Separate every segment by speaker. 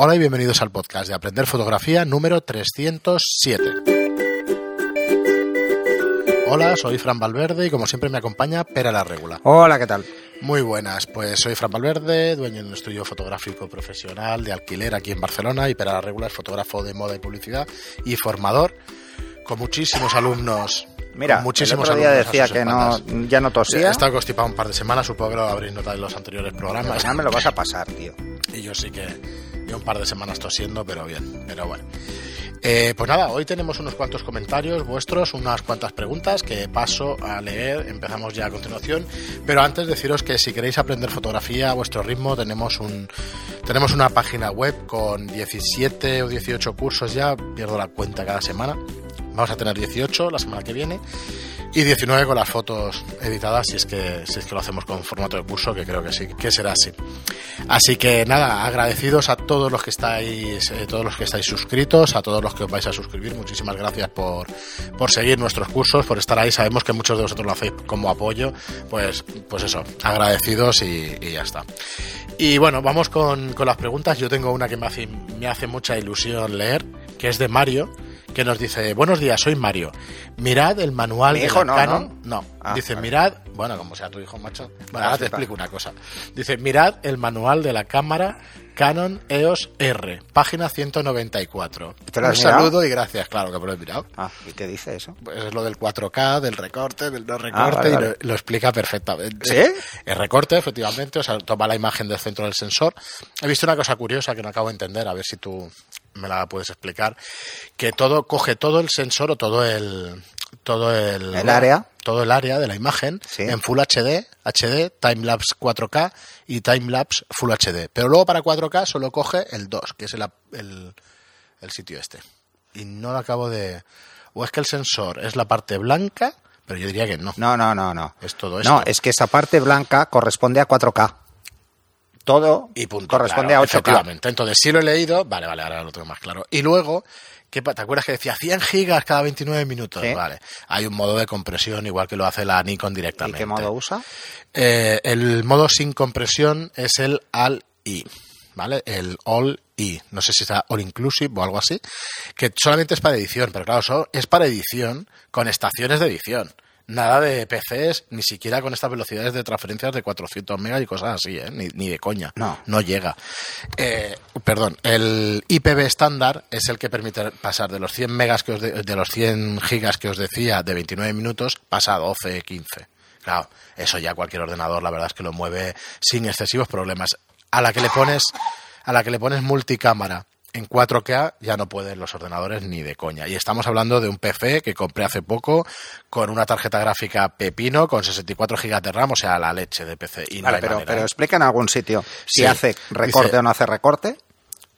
Speaker 1: Hola y bienvenidos al podcast de Aprender Fotografía número 307. Hola, soy Fran Valverde y como siempre me acompaña Pera la Regula.
Speaker 2: Hola, ¿qué tal?
Speaker 1: Muy buenas, pues soy Fran Valverde, dueño de un estudio fotográfico profesional de alquiler aquí en Barcelona y Pera la Regula es fotógrafo de moda y publicidad y formador con muchísimos alumnos.
Speaker 2: Mira,
Speaker 1: muchísimos
Speaker 2: el otro día decía que no, ya no
Speaker 1: He
Speaker 2: tosía.
Speaker 1: estado constipado un par de semanas, supongo que lo habréis notado en los anteriores programas.
Speaker 2: Ya me lo vas a pasar, tío.
Speaker 1: Y yo sí que un par de semanas tosiendo, pero bien, pero bueno. Eh, pues nada, hoy tenemos unos cuantos comentarios vuestros, unas cuantas preguntas que paso a leer, empezamos ya a continuación, pero antes deciros que si queréis aprender fotografía a vuestro ritmo, tenemos un tenemos una página web con 17 o 18 cursos ya, pierdo la cuenta cada semana. Vamos a tener 18 la semana que viene y 19 con las fotos editadas si es que si es que lo hacemos con formato de curso que creo que sí que será así. Así que nada agradecidos a todos los que estáis eh, todos los que estáis suscritos a todos los que os vais a suscribir muchísimas gracias por por seguir nuestros cursos por estar ahí. Sabemos que muchos de vosotros lo hacéis como apoyo pues pues eso agradecidos y, y ya está. Y bueno vamos con, con las preguntas. Yo tengo una que me hace me hace mucha ilusión leer que es de Mario que nos dice, buenos días, soy Mario. Mirad el manual
Speaker 2: Mi
Speaker 1: de
Speaker 2: hijo no,
Speaker 1: Canon. No,
Speaker 2: Ah,
Speaker 1: dice,
Speaker 2: vale.
Speaker 1: mirad, bueno, como sea tu hijo, macho. Bueno,
Speaker 2: Ah,
Speaker 1: ahora te explico una cosa. Dice, mirad el manual de la cámara Canon EOS R, página 194.
Speaker 2: ¿Te lo
Speaker 1: Un
Speaker 2: mirado?
Speaker 1: saludo y gracias, claro que me lo he mirado.
Speaker 2: Ah, ¿y qué dice eso?
Speaker 1: Pues es lo del 4K, del recorte, del no recorte,
Speaker 2: vale,
Speaker 1: y
Speaker 2: vale.
Speaker 1: Lo, lo explica perfectamente.
Speaker 2: ¿Sí?
Speaker 1: El recorte, efectivamente, o sea, toma la imagen del centro del sensor. He visto una cosa curiosa que no acabo de entender, a ver si tú me la puedes explicar. Que todo, coge todo el sensor o todo el. Todo el,
Speaker 2: El área.
Speaker 1: Todo el área de la imagen
Speaker 2: Sí.
Speaker 1: en Full HD, HD, Timelapse 4K y Timelapse Full HD. Pero luego para 4K solo coge el 2, que es el, el, el sitio este. Y no lo acabo de. O es que el sensor es la parte blanca, pero yo diría que no.
Speaker 2: No, no, no, no.
Speaker 1: Es todo esto.
Speaker 2: No, es que esa parte blanca corresponde a 4K. Todo
Speaker 1: y punto.
Speaker 2: corresponde
Speaker 1: claro,
Speaker 2: a 8K.
Speaker 1: Efectivamente. Entonces, sí lo he leído. Vale, vale, ahora lo tengo más claro. Y luego, ¿qué pa- ¿te acuerdas que decía 100 gigas cada 29 minutos?
Speaker 2: Sí.
Speaker 1: Vale. Hay un modo de compresión, igual que lo hace la Nikon
Speaker 2: ¿Y
Speaker 1: directamente.
Speaker 2: qué modo usa?
Speaker 1: Eh, el modo sin compresión es el AL-I, ¿vale? El All-I. No sé si está All Inclusive o algo así. Que solamente es para edición, pero claro, eso es para edición con estaciones de edición. Nada de PCs, ni siquiera con estas velocidades de transferencias de 400 megas y cosas así, ¿eh? Ni, ni de coña.
Speaker 2: No.
Speaker 1: No llega. Eh, perdón, el IPv estándar es el que permite pasar de los 100 megas que os de, de los 100 gigas que os decía de 29 minutos, pasa a 12, 15. Claro, eso ya cualquier ordenador la verdad es que lo mueve sin excesivos problemas. A la que le pones a la que le pones multicámara en 4K ya no pueden los ordenadores ni de coña. Y estamos hablando de un PC que compré hace poco con una tarjeta gráfica Pepino con 64 GB de RAM, o sea, la leche de PC. Y
Speaker 2: Vale, pero, pero
Speaker 1: ¿eh?
Speaker 2: explica en algún sitio si
Speaker 1: Sí.
Speaker 2: hace recorte
Speaker 1: Dice-
Speaker 2: o no hace recorte.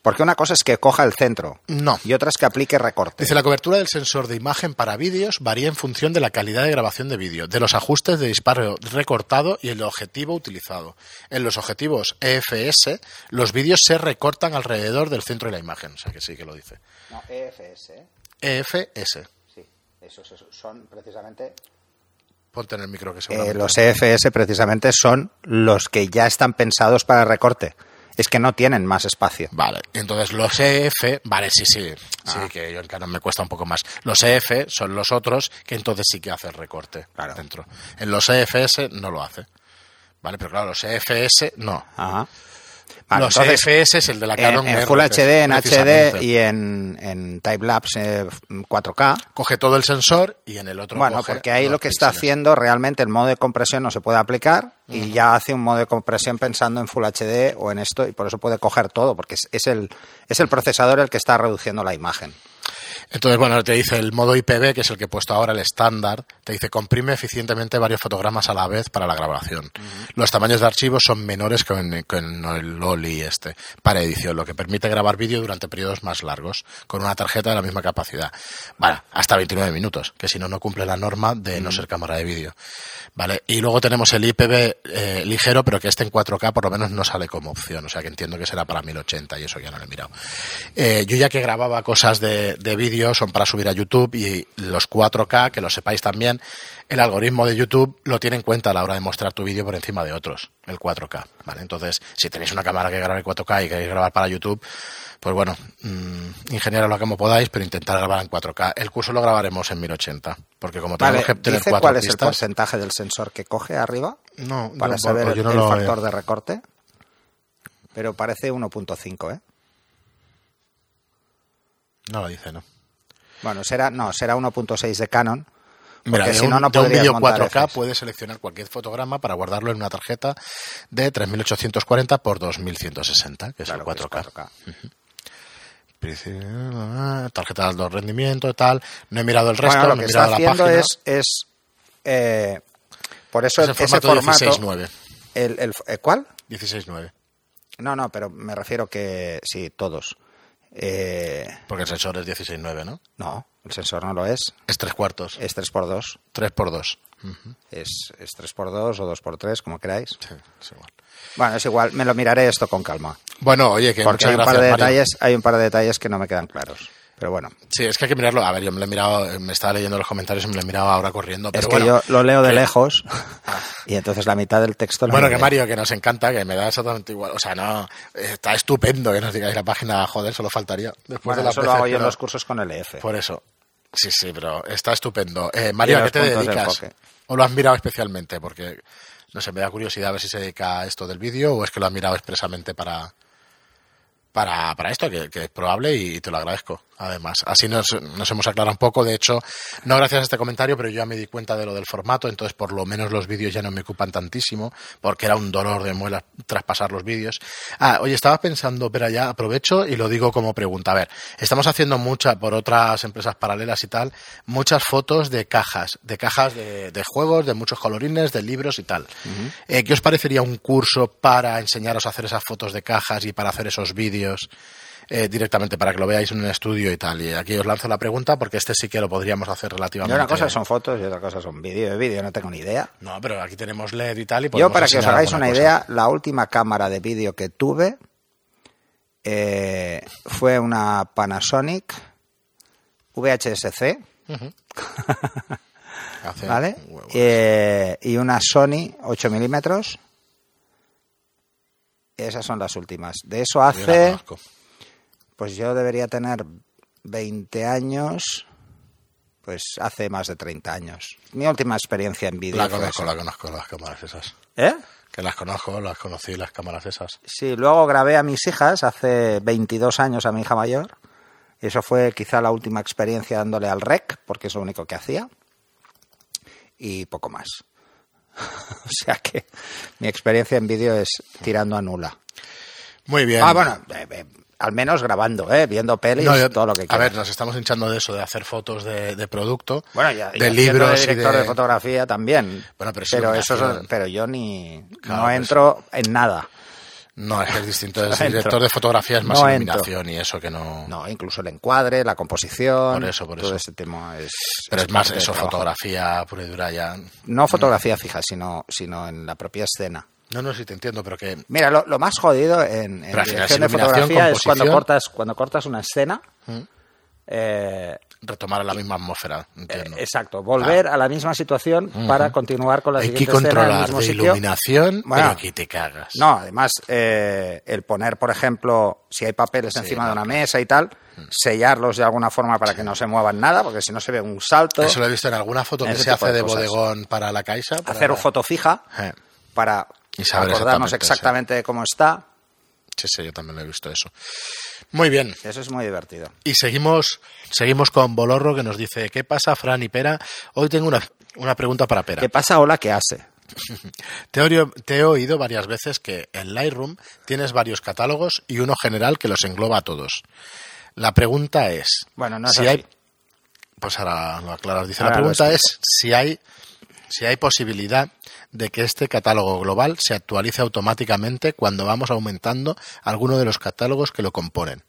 Speaker 2: Porque una cosa es que coja el centro
Speaker 1: No.
Speaker 2: y otra es que aplique recorte.
Speaker 1: Dice, la cobertura del sensor de imagen para vídeos varía en función de la calidad de grabación de vídeo, de los ajustes de disparo recortado y el objetivo utilizado. En los objetivos EFS, los vídeos se recortan alrededor del centro de la imagen. O sea que sí que lo dice.
Speaker 2: No, EFS.
Speaker 1: EFS.
Speaker 2: Sí, esos, esos son precisamente
Speaker 1: Ponte en el micro que
Speaker 2: Eh, los EFS precisamente son los que ya están pensados para recorte. Es que no tienen más espacio.
Speaker 1: Vale, entonces los EF, vale, sí, sí, sí,
Speaker 2: Ah.
Speaker 1: que yo en Canon me cuesta un poco más. Los EF son los otros que entonces sí que hace el recorte
Speaker 2: Claro.
Speaker 1: dentro. En los EFS no lo hace. Vale, pero claro, los EFS no.
Speaker 2: Ajá. Vale,
Speaker 1: los
Speaker 2: entonces,
Speaker 1: EFS es el de la Canon
Speaker 2: en Full HD, en HD y en, en Timelapse eh, 4K.
Speaker 1: Coge todo el sensor y en el otro
Speaker 2: Bueno,
Speaker 1: coge
Speaker 2: porque ahí lo que está haciendo realmente el modo de compresión no se puede aplicar y ya hace un modo de compresión pensando en Full HD o en esto y por eso puede coger todo, porque es, es el, es el procesador el que está reduciendo la imagen.
Speaker 1: Entonces, bueno, te dice el modo IPV, que es el que he puesto ahora, el estándar, te dice comprime eficientemente varios fotogramas a la vez para la grabación. Los tamaños de archivos son menores que en, que en el OLI este, para edición, lo que permite grabar vídeo durante periodos más largos, con una tarjeta de la misma capacidad. Vale, hasta 29 minutos, que si no, no cumple la norma de no ser cámara de vídeo. Vale, y luego tenemos el IPV eh, ligero, pero que este en 4K por lo menos no sale como opción, o sea que entiendo que será para 1080 y eso ya no lo he mirado. Eh, yo ya que grababa cosas de, de vídeo son para subir a YouTube y los 4K, que lo sepáis también, el algoritmo de YouTube lo tiene en cuenta a la hora de mostrar tu vídeo por encima de otros, el 4K. ¿vale? Entonces, si tenéis una cámara que grabe 4K y queréis grabar para YouTube, pues bueno, mm, ingeniero lo como podáis, pero intentar grabar en 4K. El curso lo grabaremos en 1080, porque como tenemos
Speaker 2: Vale,
Speaker 1: que tener
Speaker 2: ¿dice
Speaker 1: cuatro
Speaker 2: cuál es el porcentaje del sensor que coge arriba
Speaker 1: No,
Speaker 2: para
Speaker 1: no,
Speaker 2: saber
Speaker 1: pues
Speaker 2: el,
Speaker 1: yo no
Speaker 2: el
Speaker 1: lo
Speaker 2: factor
Speaker 1: veo.
Speaker 2: de recorte? Pero parece 1.5, ¿eh?
Speaker 1: No lo dice, ¿no?
Speaker 2: Bueno, será, no, será 1.6 de Canon.
Speaker 1: Mira,
Speaker 2: Porque
Speaker 1: de
Speaker 2: si no, no
Speaker 1: de un vídeo
Speaker 2: montar
Speaker 1: 4K
Speaker 2: Fs.
Speaker 1: puedes seleccionar cualquier fotograma para guardarlo en una tarjeta de 3840 por 2160, que es
Speaker 2: Claro,
Speaker 1: el
Speaker 2: que es
Speaker 1: 4K.
Speaker 2: 4K.
Speaker 1: Principio, Tarjeta de alto rendimiento y tal. No he mirado el resto,
Speaker 2: Bueno, lo
Speaker 1: no
Speaker 2: que
Speaker 1: he
Speaker 2: está
Speaker 1: mirado la
Speaker 2: haciendo
Speaker 1: página.
Speaker 2: es, es eh, por eso
Speaker 1: Es el
Speaker 2: ese
Speaker 1: formato
Speaker 2: formato,
Speaker 1: 16.9.
Speaker 2: el, el- eh, ¿cuál?
Speaker 1: 16.9.
Speaker 2: No, no, pero me refiero que sí, todos. Eh,
Speaker 1: Porque el sensor es 16.9, ¿no?
Speaker 2: no, el sensor no lo es.
Speaker 1: Es tres cuartos.
Speaker 2: Es 3x2.
Speaker 1: 3 por 2
Speaker 2: Es, es 3x2 o 2x3, como queráis.
Speaker 1: Sí, es igual.
Speaker 2: Bueno, es igual, me lo miraré esto con calma.
Speaker 1: Bueno, oye, que
Speaker 2: Porque hay un,
Speaker 1: gracias,
Speaker 2: par de detalles, hay un par de detalles que no me quedan claros. Pero bueno,
Speaker 1: Sí, es que hay que mirarlo. A ver, yo me lo he mirado, me estaba leyendo los comentarios y me lo he mirado ahora corriendo. Pero
Speaker 2: es que
Speaker 1: bueno,
Speaker 2: yo lo leo de
Speaker 1: que-
Speaker 2: lejos y entonces la mitad del texto no
Speaker 1: Bueno, que. Mario, que nos encanta, que me da exactamente igual. O sea, no, está estupendo que nos digáis la página, joder, solo faltaría. Después
Speaker 2: Bueno,
Speaker 1: de la
Speaker 2: eso lo
Speaker 1: PC,
Speaker 2: hago yo en los cursos con el EF.
Speaker 1: Por eso. Sí, sí, pero está estupendo. Eh, Mario, ¿a qué te dedicas? ¿O lo has mirado especialmente? Porque, no sé, me da curiosidad a ver si se dedica a esto del vídeo o es que lo has mirado expresamente para, para, para esto, que, que es probable y te lo agradezco. Además, así nos, nos hemos aclarado un poco. De hecho, no gracias a este comentario, pero yo ya me di cuenta de lo del formato, entonces por lo menos los vídeos ya no me ocupan tantísimo, porque era un dolor de muelas traspasar los vídeos. Ah, oye, estaba pensando, pero ya aprovecho y lo digo como pregunta. A ver, estamos haciendo mucha, por otras empresas paralelas y tal, muchas fotos de cajas, de cajas de, de juegos, de muchos colorines, de libros y tal. Eh, ¿Qué os parecería un curso para enseñaros a hacer esas fotos de cajas y para hacer esos vídeos? Eh, directamente para que lo veáis en un estudio y tal. Y aquí os lanzo la pregunta porque este sí que lo podríamos hacer
Speaker 2: Y
Speaker 1: relativamente.
Speaker 2: una cosa son fotos y otra cosa son vídeo. De vídeo no tengo ni idea.
Speaker 1: No, pero aquí tenemos LED y tal. Y
Speaker 2: Yo, para que os hagáis una
Speaker 1: cosa.
Speaker 2: idea, la última cámara de vídeo que tuve eh, fue una Panasonic VHS-C,
Speaker 1: Hace
Speaker 2: ¿vale? Eh, y una Sony 8 milímetros. Esas son las últimas. De eso hace. Pues yo debería tener 20 años, pues hace más de 30 años. Mi última experiencia en vídeo.
Speaker 1: La conozco, la conozco, las cámaras esas.
Speaker 2: ¿Eh?
Speaker 1: Que las conozco, las conocí, las cámaras esas.
Speaker 2: Sí, luego grabé a mis hijas hace 22 años a mi hija mayor. Y eso fue quizá la última experiencia dándole al rec, porque es lo único que hacía. Y poco más. o sea que mi experiencia en vídeo es tirando a nula.
Speaker 1: Muy bien.
Speaker 2: Ah, bueno, eh, eh, al menos grabando, ¿eh? viendo pelis,
Speaker 1: No, yo-
Speaker 2: todo lo que
Speaker 1: a
Speaker 2: quieras.
Speaker 1: ver, nos estamos hinchando de eso, de hacer fotos de, de producto,
Speaker 2: bueno, ya,
Speaker 1: de
Speaker 2: ya
Speaker 1: libros
Speaker 2: de
Speaker 1: y
Speaker 2: director
Speaker 1: de...
Speaker 2: de... fotografía también.
Speaker 1: Bueno, pero sí,
Speaker 2: pero, eso, pero yo ni
Speaker 1: Claro,
Speaker 2: no entro en nada.
Speaker 1: No, es que es distinto. Es
Speaker 2: No
Speaker 1: director de fotografía es más
Speaker 2: No
Speaker 1: iluminación y eso que no...
Speaker 2: No, incluso el encuadre, la composición,
Speaker 1: Por eso, por
Speaker 2: todo
Speaker 1: eso.
Speaker 2: ese tema es.
Speaker 1: Pero es más
Speaker 2: parte del
Speaker 1: eso, fotografía pura y dura ya.
Speaker 2: No fotografía fija, sino, sino en la propia escena.
Speaker 1: No, no, sí te entiendo, pero que...
Speaker 2: Mira, lo, lo más jodido en, en dirección de fotografía es cuando cortas, cuando cortas una escena.
Speaker 1: ¿Mm?
Speaker 2: eh,
Speaker 1: retomar la misma atmósfera, entiendo.
Speaker 2: eh, exacto, volver a la misma situación para continuar con la
Speaker 1: Hay que
Speaker 2: siguiente escena en el
Speaker 1: controlar
Speaker 2: mismo
Speaker 1: de
Speaker 2: sitio.
Speaker 1: iluminación,
Speaker 2: Bueno,
Speaker 1: pero que te cagas.
Speaker 2: No, además, eh, el poner, por ejemplo, si hay papeles
Speaker 1: Sí,
Speaker 2: encima
Speaker 1: no,
Speaker 2: de una mesa y tal, sellarlos de alguna forma para que no se muevan nada, porque si no se ve un salto.
Speaker 1: Eso lo he visto en alguna foto que se hace
Speaker 2: de
Speaker 1: bodegón para la Caixa. para
Speaker 2: hacer
Speaker 1: la-
Speaker 2: foto fija para
Speaker 1: Y saber
Speaker 2: acordarnos
Speaker 1: exactamente,
Speaker 2: exactamente de cómo está.
Speaker 1: Sí, sí, yo también lo he visto eso. Muy bien.
Speaker 2: Eso es muy divertido.
Speaker 1: Y seguimos, seguimos con Bolorro que nos dice, ¿qué pasa, Fran y Pera? Hoy tengo una, una pregunta para Pera.
Speaker 2: ¿Qué pasa? Hola, ¿qué hace?
Speaker 1: Te he, oído- te he oído varias veces que en Lightroom tienes varios catálogos y uno general que los engloba a todos. La pregunta es,
Speaker 2: Bueno, no es
Speaker 1: si
Speaker 2: así.
Speaker 1: hay, pues ahora lo aclaras. Dice,
Speaker 2: Ahora
Speaker 1: la pregunta es si hay, si hay posibilidad de que este catálogo global se actualice automáticamente cuando vamos aumentando alguno de los catálogos que lo componen.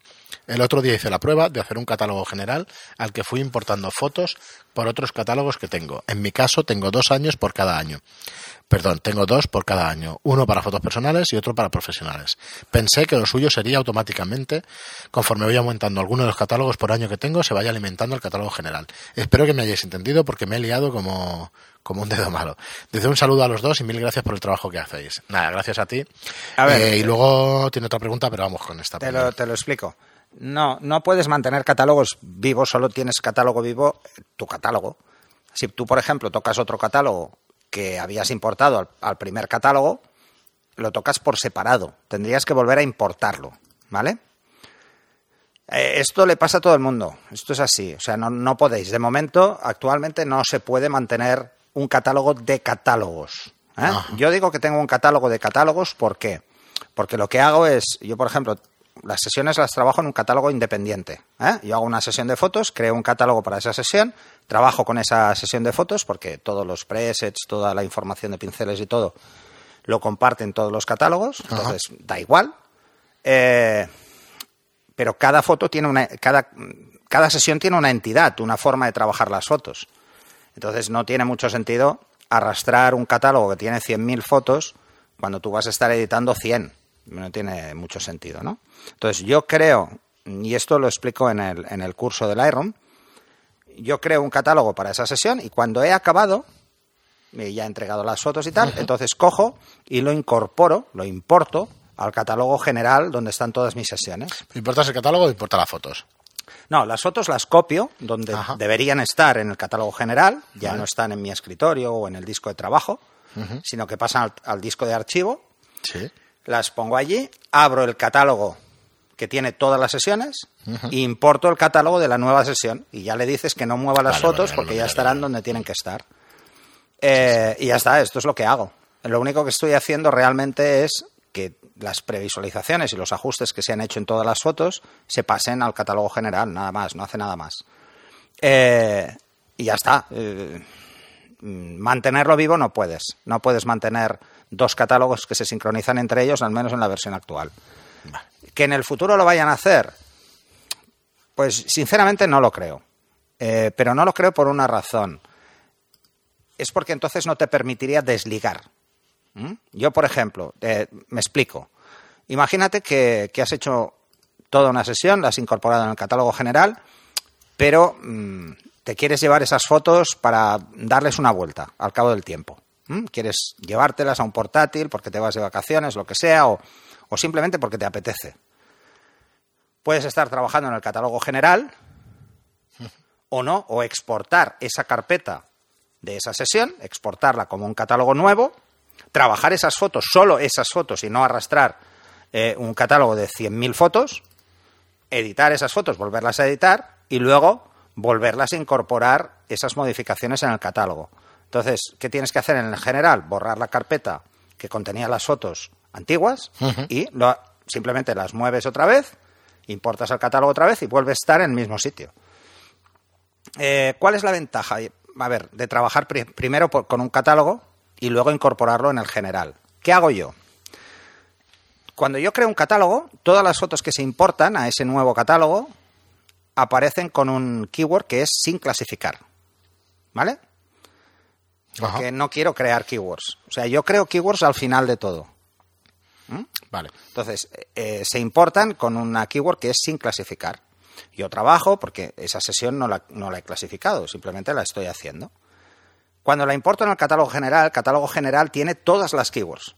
Speaker 1: El otro día hice la prueba de hacer un catálogo general al que fui importando fotos por otros catálogos que tengo. En mi caso tengo dos años por cada año. Perdón, tengo dos por cada año, uno para fotos personales y otro para profesionales. Pensé que lo suyo sería automáticamente, conforme voy aumentando alguno de los catálogos por año que tengo, se vaya alimentando el catálogo general. Espero que me hayáis entendido porque me he liado como, como un dedo malo. Desde un saludo a los dos y mil gracias por el trabajo que hacéis. Nada, gracias a ti.
Speaker 2: A ver,
Speaker 1: Eh, y
Speaker 2: eh,
Speaker 1: luego tiene otra pregunta, pero vamos con esta.
Speaker 2: Te lo, te lo explico. No, no puedes mantener catálogos vivos, solo tienes catálogo vivo, tu catálogo. Si tú, por ejemplo, tocas otro catálogo que habías importado al, al primer catálogo, lo tocas por separado. Tendrías que volver a importarlo, ¿vale? Eh, esto le pasa a todo el mundo. Esto es así. O sea, no, no podéis. De momento, actualmente no se puede mantener un catálogo de catálogos. ¿eh? Yo digo que tengo un catálogo de catálogos, ¿por qué? Porque lo que hago es, yo por ejemplo, las sesiones las trabajo en un catálogo independiente. ¿eh? Yo hago una sesión de fotos, creo un catálogo para esa sesión, trabajo con esa sesión de fotos porque todos los presets, toda la información de pinceles y todo lo comparten todos los catálogos, entonces da igual. Eh, pero cada foto tiene una. Cada, cada sesión tiene una entidad, una forma de trabajar las fotos. Entonces no tiene mucho sentido arrastrar un catálogo que tiene 100.000 fotos cuando tú vas a estar editando 100. No tiene mucho sentido, ¿no? Entonces yo creo, y esto lo explico en el, en el curso del Lightroom, yo creo un catálogo para esa sesión y cuando he acabado, y ya he entregado las fotos y tal, entonces cojo y lo incorporo, lo importo al catálogo general donde están todas mis sesiones.
Speaker 1: ¿Importas el catálogo o importa las fotos?
Speaker 2: No, las fotos las copio donde
Speaker 1: Ajá.
Speaker 2: deberían estar en el catálogo general, ya no están en mi escritorio o en el disco de trabajo, sino que pasan al, al disco de archivo,
Speaker 1: Sí.
Speaker 2: las pongo allí, abro el catálogo que tiene todas las sesiones e importo el catálogo de la nueva sesión y ya le dices que no mueva las
Speaker 1: Vale,
Speaker 2: fotos
Speaker 1: vale,
Speaker 2: porque ya estarán donde tienen que estar. Eh, y ya está, esto es lo que hago. Lo único que estoy haciendo realmente es que las previsualizaciones y los ajustes que se han hecho en todas las fotos se pasen al catálogo general, nada más, no hace nada más. Eh, y ya está. Eh, mantenerlo vivo no puedes. No puedes mantener dos catálogos que se sincronizan entre ellos, al menos en la versión actual. Que en el futuro lo vayan a hacer, pues sinceramente no lo creo. Eh, pero no lo creo por una razón. Es porque entonces no te permitiría desligar. ¿Mm? Yo, por ejemplo, eh, me explico. Imagínate que, has hecho toda una sesión, la has incorporado en el catálogo general, pero mm, te quieres llevar esas fotos para darles una vuelta al cabo del tiempo. ¿Mm? Quieres llevártelas a un portátil porque te vas de vacaciones, lo que sea, o simplemente porque te apetece. Puedes estar trabajando en el catálogo general o no, o exportar esa carpeta de esa sesión, exportarla como un catálogo nuevo, trabajar esas fotos, solo esas fotos y no arrastrar eh, un catálogo de 100.000 fotos, editar esas fotos, volverlas a editar y luego volverlas a incorporar esas modificaciones en el catálogo. Entonces, ¿qué tienes que hacer en el general? Borrar la carpeta que contenía las fotos antiguas y lo- simplemente las mueves otra vez, importas el catálogo otra vez y vuelve a estar en el mismo sitio. Eh, ¿Cuál es la ventaja? A ver, de trabajar pri- primero por- con un catálogo y luego incorporarlo en el general. ¿Qué hago yo? Cuando yo creo un catálogo, todas las fotos que se importan a ese nuevo catálogo aparecen con un keyword que es sin clasificar. ¿Vale?
Speaker 1: Ajá.
Speaker 2: Porque no quiero crear keywords. O sea, yo creo keywords al final de todo.
Speaker 1: Vale.
Speaker 2: Entonces, eh, se importan con una keyword que es sin clasificar. Yo trabajo porque esa sesión no la, no la he clasificado, simplemente la estoy haciendo. Cuando la importo en el catálogo general, el catálogo general tiene todas las keywords.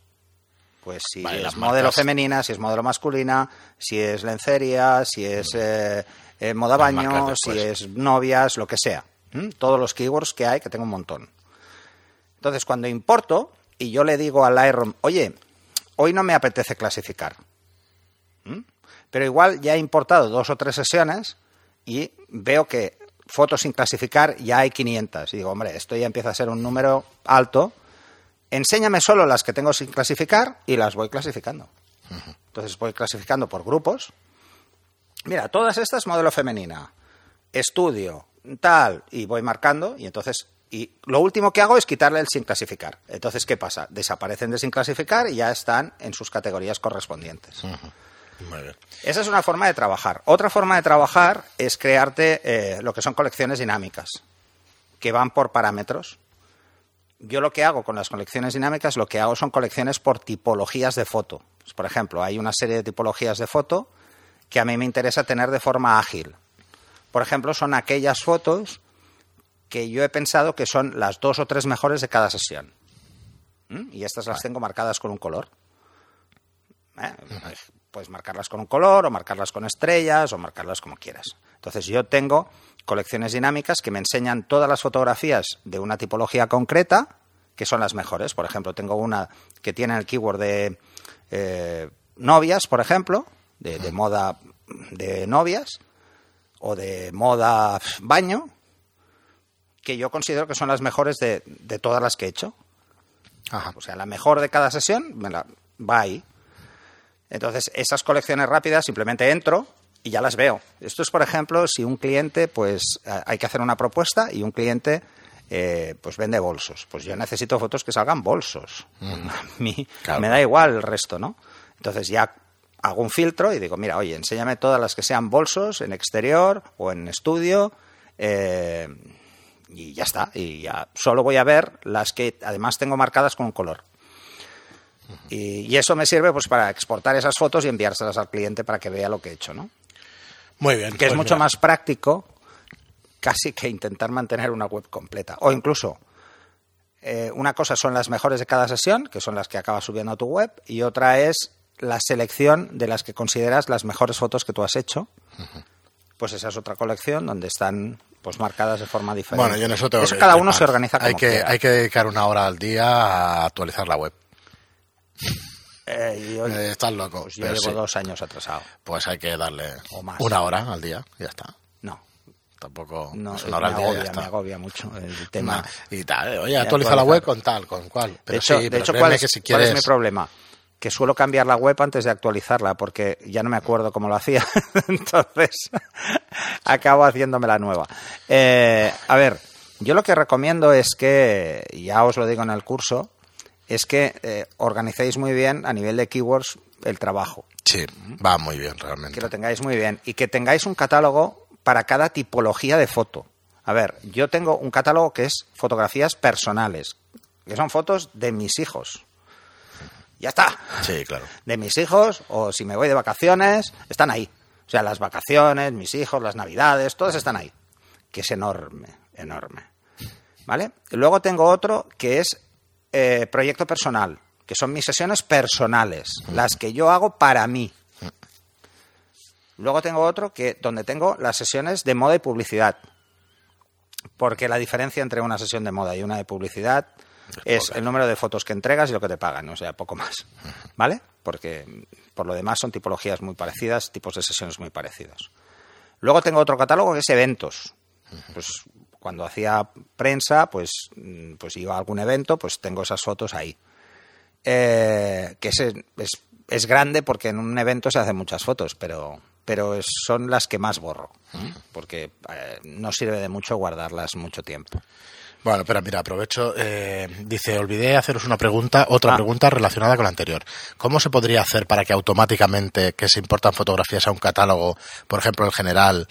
Speaker 2: Pues si
Speaker 1: Vale,
Speaker 2: es modelo
Speaker 1: marcas.
Speaker 2: femenina, si es modelo masculina, si es lencería, si es eh, eh, moda
Speaker 1: Las
Speaker 2: baño, si es novias, lo que sea. ¿Mm? Todos los keywords que hay, que tengo un montón. Entonces, cuando importo y yo le digo al Lightroom, oye, hoy no me apetece clasificar, ¿Mm? pero igual ya he importado dos o tres sesiones y veo que fotos sin clasificar ya hay 500. Y digo, hombre, esto ya empieza a ser un número alto. Enséñame solo las que tengo sin clasificar y las voy clasificando. Entonces voy clasificando por grupos. Mira, todas estas modelo femenina, estudio, tal, y voy marcando y entonces y lo último que hago es quitarle el sin clasificar. Entonces, ¿qué pasa? Desaparecen de sin clasificar y ya están en sus categorías correspondientes.
Speaker 1: Muy
Speaker 2: Esa es una forma de trabajar. Otra forma de trabajar es crearte eh, lo que son colecciones dinámicas, que van por parámetros. Yo lo que hago con las colecciones dinámicas, lo que hago son colecciones por tipologías de foto. Pues, por ejemplo, hay una serie de tipologías de foto que a mí me interesa tener de forma ágil. Por ejemplo, son aquellas fotos que yo he pensado que son las dos o tres mejores de cada sesión. ¿Mm? Y estas las tengo marcadas con un color. ¿Eh? Puedes marcarlas con un color o marcarlas con estrellas o marcarlas como quieras. Entonces yo tengo colecciones dinámicas que me enseñan todas las fotografías de una tipología concreta que son las mejores. Por ejemplo, tengo una que tiene el keyword de eh, novias, por ejemplo, de, de moda de novias o de moda baño, que yo considero que son las mejores de, de todas las que he hecho.
Speaker 1: Ajá.
Speaker 2: O sea, la mejor de cada sesión me la, va ahí. Entonces, esas colecciones rápidas simplemente entro y ya las veo. Esto es, por ejemplo, si un cliente, pues eh, hay que hacer una propuesta y un cliente eh, pues vende bolsos. Pues yo necesito fotos que salgan bolsos. A mí
Speaker 1: Claro.
Speaker 2: me da igual el resto, ¿no? Entonces ya hago un filtro y digo, mira, oye, enséñame todas las que sean bolsos en exterior o en estudio. eh, y ya está. Y ya solo voy a ver las que además tengo marcadas con un color. Y, y eso me sirve pues para exportar esas fotos y enviárselas al cliente para que vea lo que he hecho, ¿no?
Speaker 1: Muy bien.
Speaker 2: Que es
Speaker 1: pues
Speaker 2: mucho
Speaker 1: mira,
Speaker 2: más práctico casi que intentar mantener una web completa. O incluso, eh, una cosa son las mejores de cada sesión, que son las que acabas subiendo a tu web, y otra es la selección de las que consideras las mejores fotos que tú has hecho. Pues esa es otra colección donde están pues marcadas de forma diferente.
Speaker 1: Bueno, yo en eso tengo
Speaker 2: Eso
Speaker 1: que
Speaker 2: cada uno se organiza como
Speaker 1: hay que,
Speaker 2: quiera.
Speaker 1: Hay que dedicar una hora al día a actualizar la web.
Speaker 2: Eh, yo,
Speaker 1: Eh, estás loco.
Speaker 2: pues yo llevo
Speaker 1: sí.
Speaker 2: dos años atrasado.
Speaker 1: Pues hay que darle
Speaker 2: O más.
Speaker 1: una hora al día y ya está.
Speaker 2: No,
Speaker 1: Tampoco
Speaker 2: no,
Speaker 1: es
Speaker 2: me
Speaker 1: una hora al día
Speaker 2: agobia,
Speaker 1: ya
Speaker 2: me agobia mucho el tema.
Speaker 1: y tal, eh, oye, actualiza la web con tal, con cual. Pero
Speaker 2: de hecho,
Speaker 1: sí,
Speaker 2: de hecho, ¿cuál, es,
Speaker 1: que si
Speaker 2: cuál es
Speaker 1: quieres...
Speaker 2: mi problema? Que suelo cambiar la web antes de actualizarla porque ya no me acuerdo cómo lo hacía. Entonces, acabo haciéndome la nueva. Eh, a ver, yo lo que recomiendo es que, ya os lo digo en el curso, es que eh, organicéis muy bien a nivel de keywords el trabajo.
Speaker 1: Sí, va muy bien realmente.
Speaker 2: Que lo tengáis muy bien y que tengáis un catálogo para cada tipología de foto. A ver, yo tengo un catálogo que es fotografías personales, que son fotos de mis hijos. Ya está.
Speaker 1: Sí, claro.
Speaker 2: De mis hijos, o si me voy de vacaciones, están ahí. O sea, las vacaciones, mis hijos, las navidades, todas están ahí. Que es enorme, enorme. ¿Vale? Luego tengo otro que es eh, proyecto personal, que son mis sesiones personales, las que yo hago para mí. Luego tengo otro que donde tengo las sesiones de moda y publicidad. Porque la diferencia entre una sesión de moda y una de publicidad es el número de fotos que entregas y lo que te pagan, o sea, poco más. ¿Vale? Porque por lo demás son tipologías muy parecidas, tipos de sesiones muy parecidos. Luego tengo otro catálogo que es eventos. Pues cuando hacía prensa, pues, mm, pues iba a algún evento, pues tengo esas fotos ahí. Eh, que es, es, es grande porque en un evento se hacen muchas fotos, pero, pero son las que más borro. Porque eh, no sirve de mucho guardarlas mucho tiempo.
Speaker 1: Bueno, pero mira, aprovecho. eh, dice, olvidé haceros una pregunta, otra
Speaker 2: Ah.
Speaker 1: pregunta relacionada con la anterior. ¿Cómo se podría hacer para que automáticamente, que se importan fotografías a un catálogo, por ejemplo, el general,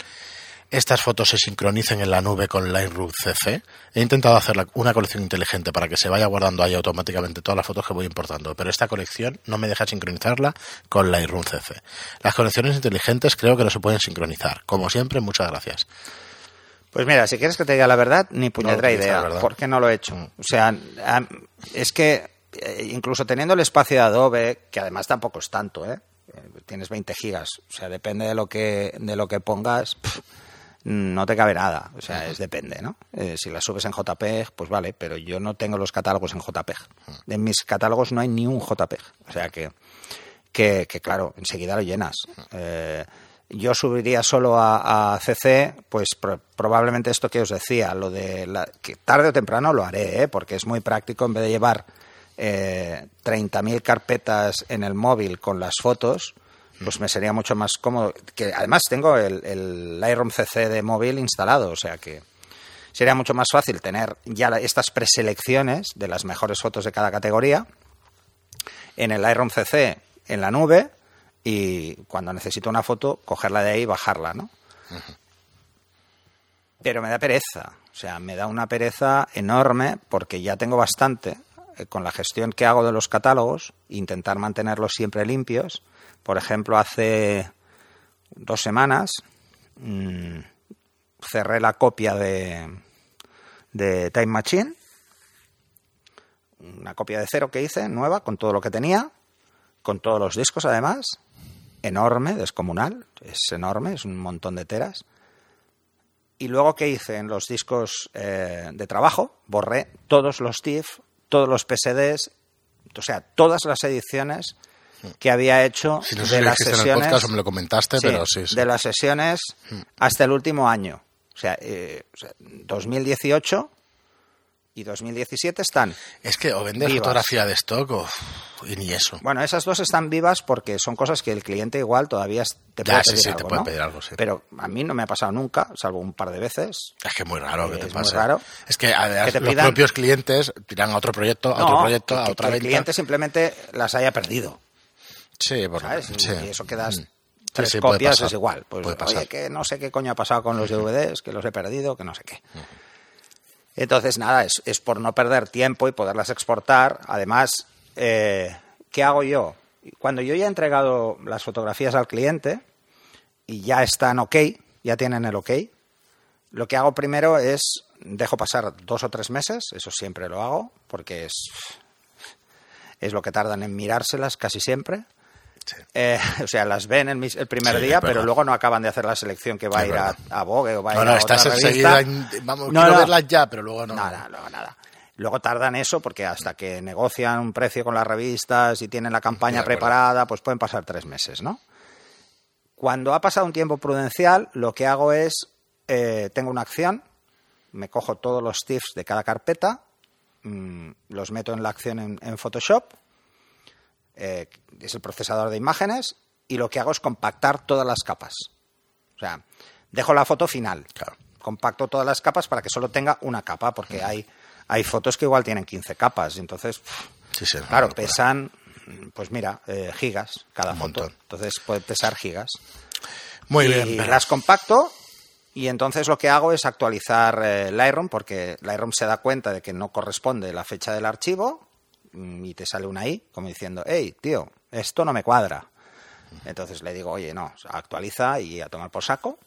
Speaker 1: estas fotos se sincronicen en la nube con Lightroom CC? He intentado hacer una colección inteligente para que se vaya guardando ahí automáticamente todas las fotos que voy importando, pero esta colección no me deja sincronizarla con Lightroom CC. Las colecciones inteligentes creo que no se pueden sincronizar. Como siempre, muchas gracias.
Speaker 2: Pues mira, si quieres que te diga la verdad, ni puñetera idea. ¿Por qué no lo he hecho? O sea, es que eh, incluso teniendo el espacio de Adobe, que además tampoco es tanto, ¿eh? Eh, Tienes 20 gigas. O sea, depende de lo que, de lo que pongas, no te cabe nada. O sea, es depende, ¿no? Eh, si la subes en JPEG, pues vale, pero yo no tengo los catálogos en JPEG. En mis catálogos no hay ni un JPEG. O sea que, que, que, claro, enseguida lo llenas. Eh, yo subiría solo a, a CC, pues pro- probablemente esto que os decía, lo de la, que tarde o temprano lo haré, ¿eh? porque es muy práctico en vez de llevar eh, 30.000 carpetas en el móvil con las fotos, pues me sería mucho más cómodo. Que además tengo el, el Lightroom CC de móvil instalado, o sea que sería mucho más fácil tener ya estas preselecciones de las mejores fotos de cada categoría en el Lightroom CC en la nube y cuando necesito una foto cogerla de ahí y bajarla, ¿no? Pero me da pereza, o sea, me da una pereza enorme porque ya tengo bastante eh, con la gestión que hago de los catálogos, intentar mantenerlos siempre limpios. Por ejemplo, hace dos semanas mm, cerré la copia de, de Time Machine, una copia de cero que hice, nueva, con todo lo que tenía, con todos los discos además, enorme, descomunal, es enorme, es un montón de teras. Y luego, ¿qué hice? En los discos eh, de trabajo, borré todos los TIFF, todos los PSDs, o sea, todas las ediciones que había hecho
Speaker 1: Si no sé
Speaker 2: de
Speaker 1: si
Speaker 2: las
Speaker 1: en el
Speaker 2: sesiones.
Speaker 1: podcast o me lo comentaste,
Speaker 2: Sí,
Speaker 1: pero sí, sí.
Speaker 2: De las sesiones hasta el último año. O sea, eh, o sea, 2018 y 2017 están.
Speaker 1: Es que o vendes
Speaker 2: Vivas.
Speaker 1: fotografía de stock o y ni eso.
Speaker 2: Bueno, esas dos están vivas porque son cosas que el cliente igual todavía te puede pedir
Speaker 1: sí, te
Speaker 2: algo,
Speaker 1: puede
Speaker 2: ¿no?
Speaker 1: pedir algo, sí.
Speaker 2: Pero a mí no me ha pasado nunca, salvo un par de veces.
Speaker 1: Es que muy raro que
Speaker 2: Es
Speaker 1: te
Speaker 2: muy
Speaker 1: pase.
Speaker 2: raro.
Speaker 1: Es que además,
Speaker 2: Que
Speaker 1: los propios clientes tiran a otro proyecto, a otro proyecto, a
Speaker 2: que-
Speaker 1: otra
Speaker 2: que el
Speaker 1: venta.
Speaker 2: cliente simplemente las haya perdido.
Speaker 1: Sí, bueno,
Speaker 2: ¿sabes?
Speaker 1: sí.
Speaker 2: Y eso quedas
Speaker 1: Mm.
Speaker 2: tres
Speaker 1: sí,
Speaker 2: copias, es igual. Pues,
Speaker 1: pasar.
Speaker 2: oye, que no sé qué coño ha pasado con los DVDs, que los he perdido, que no sé qué. Entonces, nada, es, es por no perder tiempo y poderlas exportar. Además, eh, ¿qué hago yo? Cuando yo ya he entregado las fotografías al cliente y ya están ok, ya tienen el ok, lo que hago primero es dejo pasar dos o tres meses, eso siempre lo hago, porque es, es lo que tardan en mirárselas casi siempre. Eh, o sea, las ven el, el primer
Speaker 1: Sí,
Speaker 2: día, pero luego no acaban de hacer la selección que va a ir a, Vogue o va a ir
Speaker 1: no,
Speaker 2: a otra
Speaker 1: estás
Speaker 2: revista.
Speaker 1: en- Vamos,
Speaker 2: No,
Speaker 1: quiero verlas ya, pero luego no.
Speaker 2: Nada, luego nada. Luego tardan eso porque hasta que negocian un precio con las revistas y tienen la campaña preparada, pues pueden pasar tres meses, ¿no? Cuando ha pasado un tiempo prudencial, lo que hago es, eh, tengo una acción, me cojo todos los TIFFs de cada carpeta, mm, los meto en la acción en, en Photoshop, eh, es el procesador de imágenes, y lo que hago es compactar todas las capas. O sea, dejo la foto final.
Speaker 1: Claro.
Speaker 2: Compacto todas las capas para que solo tenga una capa, porque hay, hay fotos que igual tienen 15 capas. y Entonces,
Speaker 1: Sí,
Speaker 2: claro, pesan, pues mira, eh, gigas cada
Speaker 1: Un
Speaker 2: foto.
Speaker 1: montón.
Speaker 2: Entonces puede pesar gigas.
Speaker 1: Muy
Speaker 2: y
Speaker 1: bien.
Speaker 2: las compacto y entonces lo que hago es actualizar eh, Lightroom porque Lightroom se da cuenta de que no corresponde la fecha del archivo y te sale una I como diciendo, hey, tío, esto no me cuadra. Entonces le digo, oye, no, actualiza y a tomar por saco.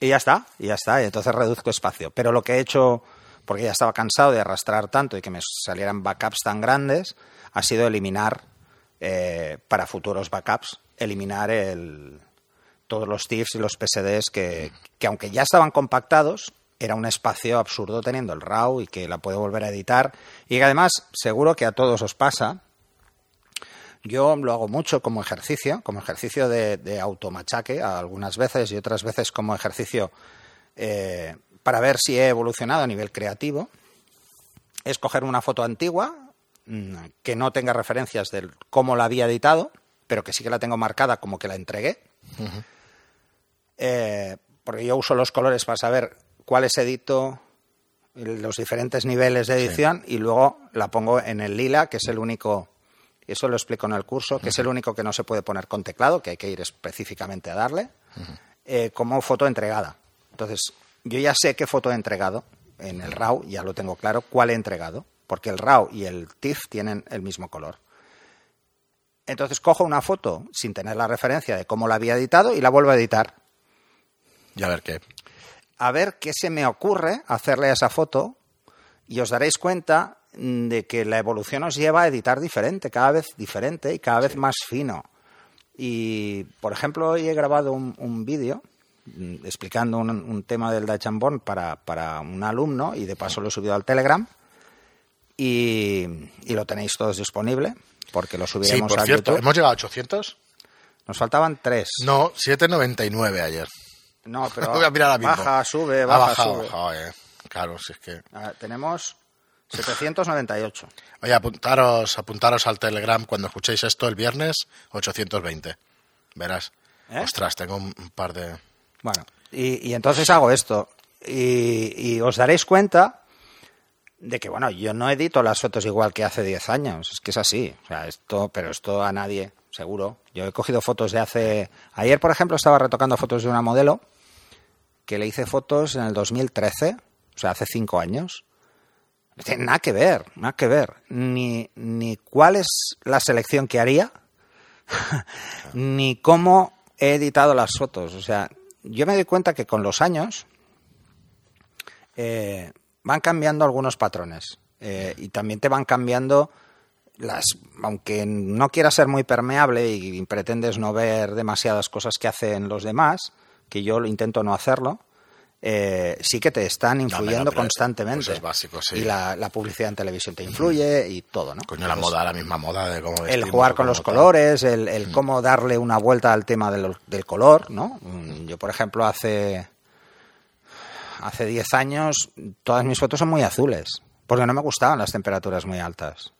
Speaker 2: Y ya está, y ya está. Y entonces reduzco espacio. Pero lo que he hecho, porque ya estaba cansado de arrastrar tanto y que me salieran backups tan grandes, ha sido eliminar, eh, para futuros backups, eliminar el, todos los TIFFs y los PSDs que, que aunque ya estaban compactados, era un espacio absurdo teniendo el RAW y que la puedo volver a editar. Y que además, seguro que a todos os pasa, yo lo hago mucho como ejercicio, como ejercicio de, de automachaque, algunas veces y otras veces como ejercicio eh, para ver si he evolucionado a nivel creativo. Es coger una foto antigua mm, que no tenga referencias de cómo la había editado, pero que sí que la tengo marcada como que la entregué. Eh, porque yo uso los colores para saber cuáles edito, los diferentes niveles de edición y luego la pongo en el lila, que es el único, y eso lo explico en el curso, que es el único que no se puede poner con teclado, que hay que ir específicamente a darle, eh, como foto entregada. Entonces, yo ya sé qué foto he entregado en el RAW, ya lo tengo claro, cuál he entregado, porque el RAW y el TIFF tienen el mismo color. Entonces cojo una foto sin tener la referencia de cómo la había editado y la vuelvo a editar.
Speaker 1: Y a ver qué.
Speaker 2: A ver qué se me ocurre hacerle a esa foto y os daréis cuenta de que la evolución os lleva a editar diferente, cada vez diferente y cada vez más fino. Y, por ejemplo, hoy he grabado un, un vídeo mm, explicando un, un tema del Dachambon para, para un alumno y de paso lo he subido al Telegram y, y lo tenéis todos disponible porque lo
Speaker 1: Sí,
Speaker 2: subiremos
Speaker 1: por
Speaker 2: a
Speaker 1: cierto,
Speaker 2: YouTube.
Speaker 1: ¿hemos llegado a 800?
Speaker 2: Nos faltaban tres.
Speaker 1: No, 7,99 ayer.
Speaker 2: No, pero
Speaker 1: Voy a mirar ahora mismo.
Speaker 2: baja, sube,
Speaker 1: Ha
Speaker 2: baja,
Speaker 1: bajado,
Speaker 2: sube.
Speaker 1: bajado, eh. Claro, si es que...
Speaker 2: Ah, tenemos 798.
Speaker 1: Oye, apuntaros, apuntaros al Telegram cuando escuchéis esto el viernes, 820. Verás.
Speaker 2: ¿Eh?
Speaker 1: Ostras, tengo un, un par de...
Speaker 2: Bueno, y, y entonces hago esto. Y, y os daréis cuenta de que, bueno, yo no edito las fotos igual que hace 10 años. Es que es así. O sea, esto, pero esto a nadie, seguro. Yo he cogido fotos de hace. Ayer, por ejemplo, estaba retocando fotos de una modelo que le hice fotos en el 2013, o sea, hace 5 años. No nada que ver, nada que ver. Ni, ni cuál es la selección que haría, ni cómo he editado las fotos. O sea, yo me doy cuenta que con los años eh, van cambiando algunos patrones eh, y también te van cambiando las, aunque no quieras ser muy permeable y pretendes no ver demasiadas cosas que hacen los demás, que yo intento no hacerlo, eh, sí que te están influyendo constantemente.
Speaker 1: Pues es básico, sí.
Speaker 2: Y la, publicidad en televisión te influye y todo, ¿no?
Speaker 1: Coño, la moda, la misma moda de cómo
Speaker 2: El jugar con los colores, el, el, mm. cómo darle una vuelta al tema del, del color, ¿no? Mm, yo, por ejemplo, hace hace 10 años todas mis fotos son muy azules, porque no me gustaban las temperaturas muy altas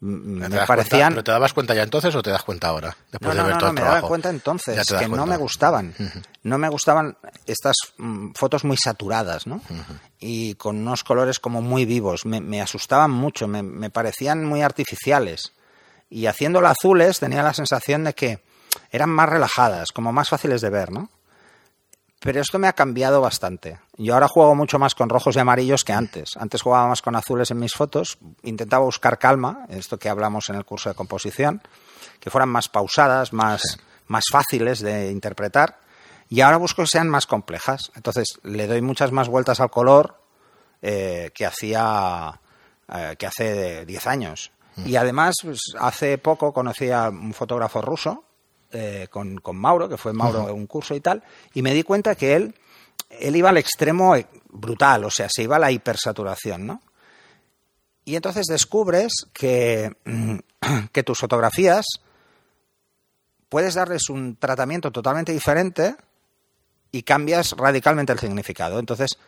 Speaker 1: me parecían. ¿Pero te dabas cuenta ya entonces o te das cuenta ahora?
Speaker 2: Después no, no, de ver no, todo no, me daba cuenta entonces que no me gustaban. No me gustaban estas mm, fotos muy saturadas, ¿no? Y con unos colores como muy vivos. Me, asustaban mucho, me, me, parecían muy artificiales. Y haciéndolo azules tenía la sensación de que eran más relajadas, como más fáciles de ver, ¿no? Pero esto me ha cambiado bastante. Yo ahora juego mucho más con rojos y amarillos que antes. Antes jugaba más con azules en mis fotos, intentaba buscar calma, esto que hablamos en el curso de composición, que fueran más pausadas, más, más fáciles de interpretar. Y ahora busco que sean más complejas. Entonces le doy muchas más vueltas al color eh, que hacía eh, que hace 10 años. Mm. Y además, pues, hace poco conocí a un fotógrafo ruso eh, con, Mauro, que fue Mauro un curso y tal, y me di cuenta que él, él iba al extremo brutal, o sea, se iba a la hipersaturación, ¿no? Y entonces descubres que, que tus fotografías puedes darles un tratamiento totalmente diferente y cambias radicalmente el significado. Entonces,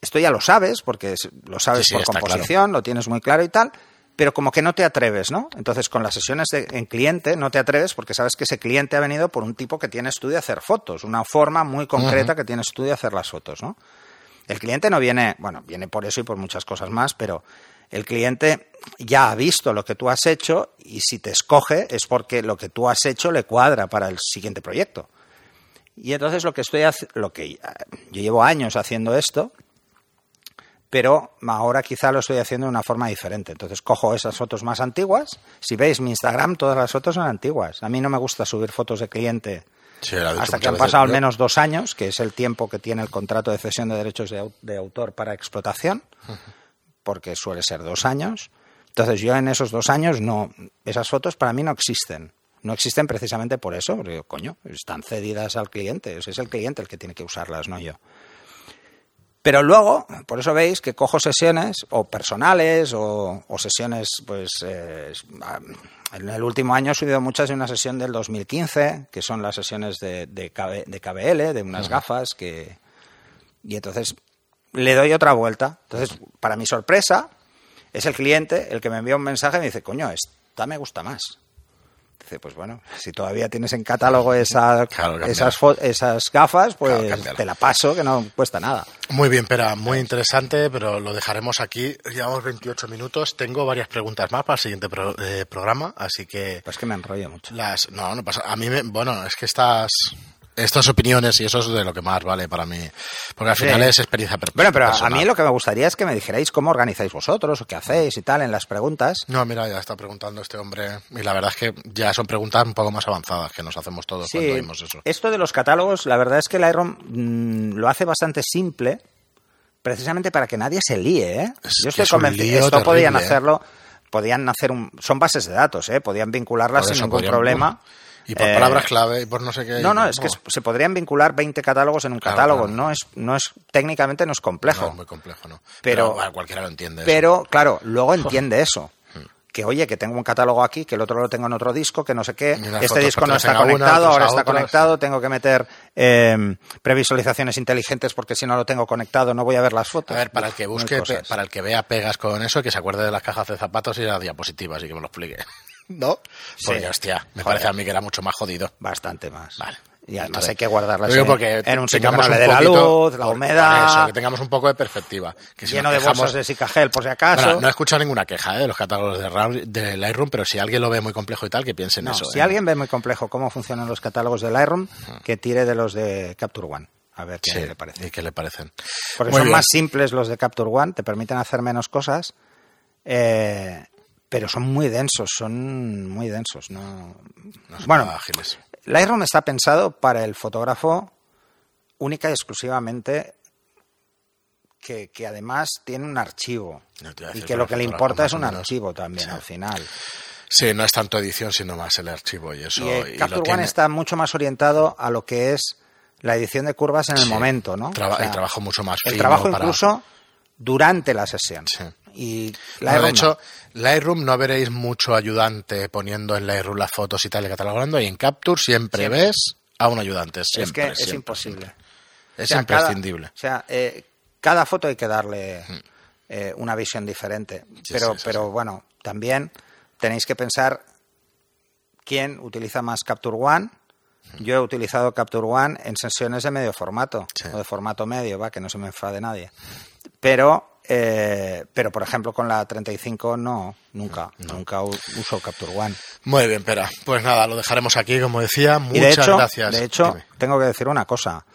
Speaker 2: esto ya lo sabes, porque lo sabes por composición, lo tienes muy claro y tal, pero como que no te atreves, ¿no? Entonces, con las sesiones de, en cliente no te atreves porque sabes que ese cliente ha venido por un tipo que tiene estudio de hacer fotos, una forma muy concreta que tiene estudio de hacer las fotos, ¿no? El cliente no viene, bueno, viene por eso y por muchas cosas más, pero el cliente ya ha visto lo que tú has hecho y si te escoge es porque lo que tú has hecho le cuadra para el siguiente proyecto. Y entonces lo que estoy lo que yo llevo años haciendo esto pero ahora quizá lo estoy haciendo de una forma diferente. Entonces cojo esas fotos más antiguas. Si veis mi Instagram, todas las fotos son antiguas. A mí no me gusta subir fotos de cliente hasta que han pasado al menos dos años, que es el tiempo que tiene el contrato de cesión de derechos de, autor para explotación, porque suele ser dos años. Entonces yo en esos dos años no, esas fotos para mí no existen. No existen precisamente por eso, porque coño, están cedidas al cliente. Es el cliente el que tiene que usarlas, no yo. Pero luego, por eso veis que cojo sesiones o personales o, sesiones, pues eh, en el último año he subido muchas de una sesión del 2015, que son las sesiones de, de, KBL, de unas gafas que... Y entonces le doy otra vuelta. Entonces, para mi sorpresa, es el cliente el que me envía un mensaje y me dice, coño, esta me gusta más. Dice, pues bueno, si todavía tienes en catálogo esa, esas, esas gafas, pues te la paso, que no cuesta nada.
Speaker 1: Muy bien, Pera, muy interesante, pero lo dejaremos aquí. Llevamos 28 minutos. Tengo varias preguntas más para el siguiente eh, programa, así que...
Speaker 2: Pues que me enrollo mucho.
Speaker 1: Las, no, no pasa. A mí, me, bueno, es que estas estas opiniones y eso es de lo que más vale para mí. Porque al final es experiencia
Speaker 2: Bueno, pero a mí lo que me gustaría es que me dijerais cómo organizáis vosotros o qué hacéis y tal en las preguntas.
Speaker 1: No, mira, ya está preguntando este hombre. Y la verdad es que ya son preguntas un poco más avanzadas que nos hacemos todos cuando vimos eso.
Speaker 2: Esto de los catálogos, la verdad es que Lightroom mm, lo hace bastante simple, precisamente para que nadie se líe. ¿eh? Yo estoy convencido. Esto podían ¿eh? hacerlo podían hacer un son bases de datos, ¿eh? podían vincularlas sin ningún problema.
Speaker 1: Y por palabras eh, clave y por no sé qué.
Speaker 2: No, no, es que se podrían vincular 20 catálogos en un catálogo. No es, no es, técnicamente no es complejo.
Speaker 1: No, es muy complejo, ¿no? Pero, cualquiera lo entiende.
Speaker 2: Pero, claro, luego entiende eso. Hmm. Que oye, que tengo un catálogo aquí, que el otro lo tengo en otro disco, que no sé qué, este disco no está conectado, ahora está conectado, tengo que meter eh, previsualizaciones inteligentes porque si no lo tengo conectado no voy a ver las fotos.
Speaker 1: A ver, para el que busque, para el que vea pegas con eso, que se acuerde de las cajas de zapatos y las diapositivas y que me lo explique. ¿No? Pues hostia, me parece a mí que era mucho más jodido.
Speaker 2: Bastante más.
Speaker 1: Vale.
Speaker 2: Y además hay que guardarlas
Speaker 1: en,
Speaker 2: en un sitio que de la luz, la humedad.
Speaker 1: que tengamos un poco de perspectiva. Que
Speaker 2: lleno de bolsas de Sicagel, por si acaso.
Speaker 1: no he escuchado ninguna queja ¿eh? de los catálogos de, de, Lightroom, pero si alguien lo ve muy complejo y tal, que piense en eso.
Speaker 2: Si ¿eh? alguien ve muy complejo cómo funcionan los catálogos de Lightroom, que tire de los de Capture One. A ver qué le parece.
Speaker 1: ¿Y qué le parecen?
Speaker 2: Porque son más simples los de Capture One, te permiten hacer menos cosas. Eh, pero son muy densos, son muy densos. No, bueno, ágiles. Lightroom está pensado para el fotógrafo única y exclusivamente que, que además tiene un archivo
Speaker 1: No
Speaker 2: y que lo que le importa es un archivo también
Speaker 1: Sí.
Speaker 2: al final.
Speaker 1: Sí, no es tanto edición, sino más el archivo y eso.
Speaker 2: y el
Speaker 1: y lo
Speaker 2: Capture One
Speaker 1: tiene-
Speaker 2: está mucho más orientado a lo que es la edición de curvas en el
Speaker 1: Sí.
Speaker 2: momento, ¿no?
Speaker 1: Traba-
Speaker 2: O sea,
Speaker 1: y trabajo mucho más
Speaker 2: El
Speaker 1: fino
Speaker 2: trabajo
Speaker 1: para-
Speaker 2: incluso durante la sesión.
Speaker 1: Sí.
Speaker 2: Y Lightroom
Speaker 1: de hecho. Lightroom no veréis mucho ayudante poniendo en Lightroom las fotos y tal y catalogando, y en Capture siempre,
Speaker 2: Siempre.
Speaker 1: ves a un ayudante. Siempre,
Speaker 2: es que es imposible.
Speaker 1: Es
Speaker 2: O sea, cada-
Speaker 1: imprescindible.
Speaker 2: o sea, eh, cada foto hay que darle eh, una visión diferente.
Speaker 1: Sí,
Speaker 2: pero
Speaker 1: sí, sí,
Speaker 2: pero bueno, también tenéis que pensar quién utiliza más Capture One. Yo he utilizado Capture One en sesiones de medio formato, o de formato medio, va, que no se me enfade nadie. Pero, eh, pero por ejemplo, con la 35 no, nunca, nunca u- uso Capture One.
Speaker 1: Muy bien, Pera. Pues nada, lo dejaremos aquí, como decía. Muchas
Speaker 2: Y de hecho,
Speaker 1: gracias.
Speaker 2: de hecho
Speaker 1: Dime.
Speaker 2: tengo que decir una cosa.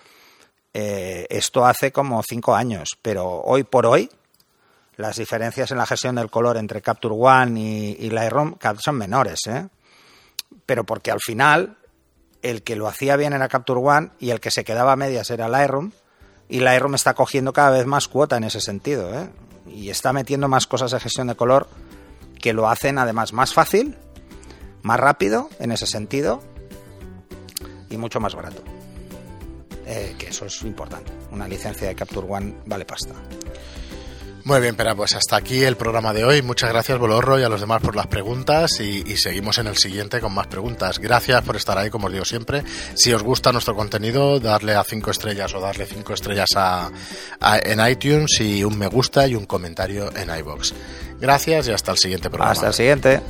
Speaker 2: Eh, esto hace como cinco años, pero hoy por hoy las diferencias en la gestión del color entre Capture One y, y Lightroom son menores, ¿eh? Pero porque al final el que lo hacía bien era Capture One y el que se quedaba a medias era Lightroom y Lightroom está cogiendo cada vez más cuota en ese sentido, ¿eh? Y está metiendo más cosas de gestión de color que lo hacen además más fácil, más rápido en ese sentido y mucho más barato. Eh, que eso es importante. Una licencia de Capture One vale pasta.
Speaker 1: Muy bien, Pera, pues hasta aquí el programa de hoy. Muchas gracias, Bolorro, y a los demás por las preguntas. Y, seguimos en el siguiente con más preguntas. Gracias por estar ahí, como os digo siempre. Si os gusta nuestro contenido, darle a cinco estrellas o darle cinco estrellas a, a- en iTunes y un me gusta y un comentario en iBox. Gracias y hasta el siguiente programa.
Speaker 2: Hasta el siguiente.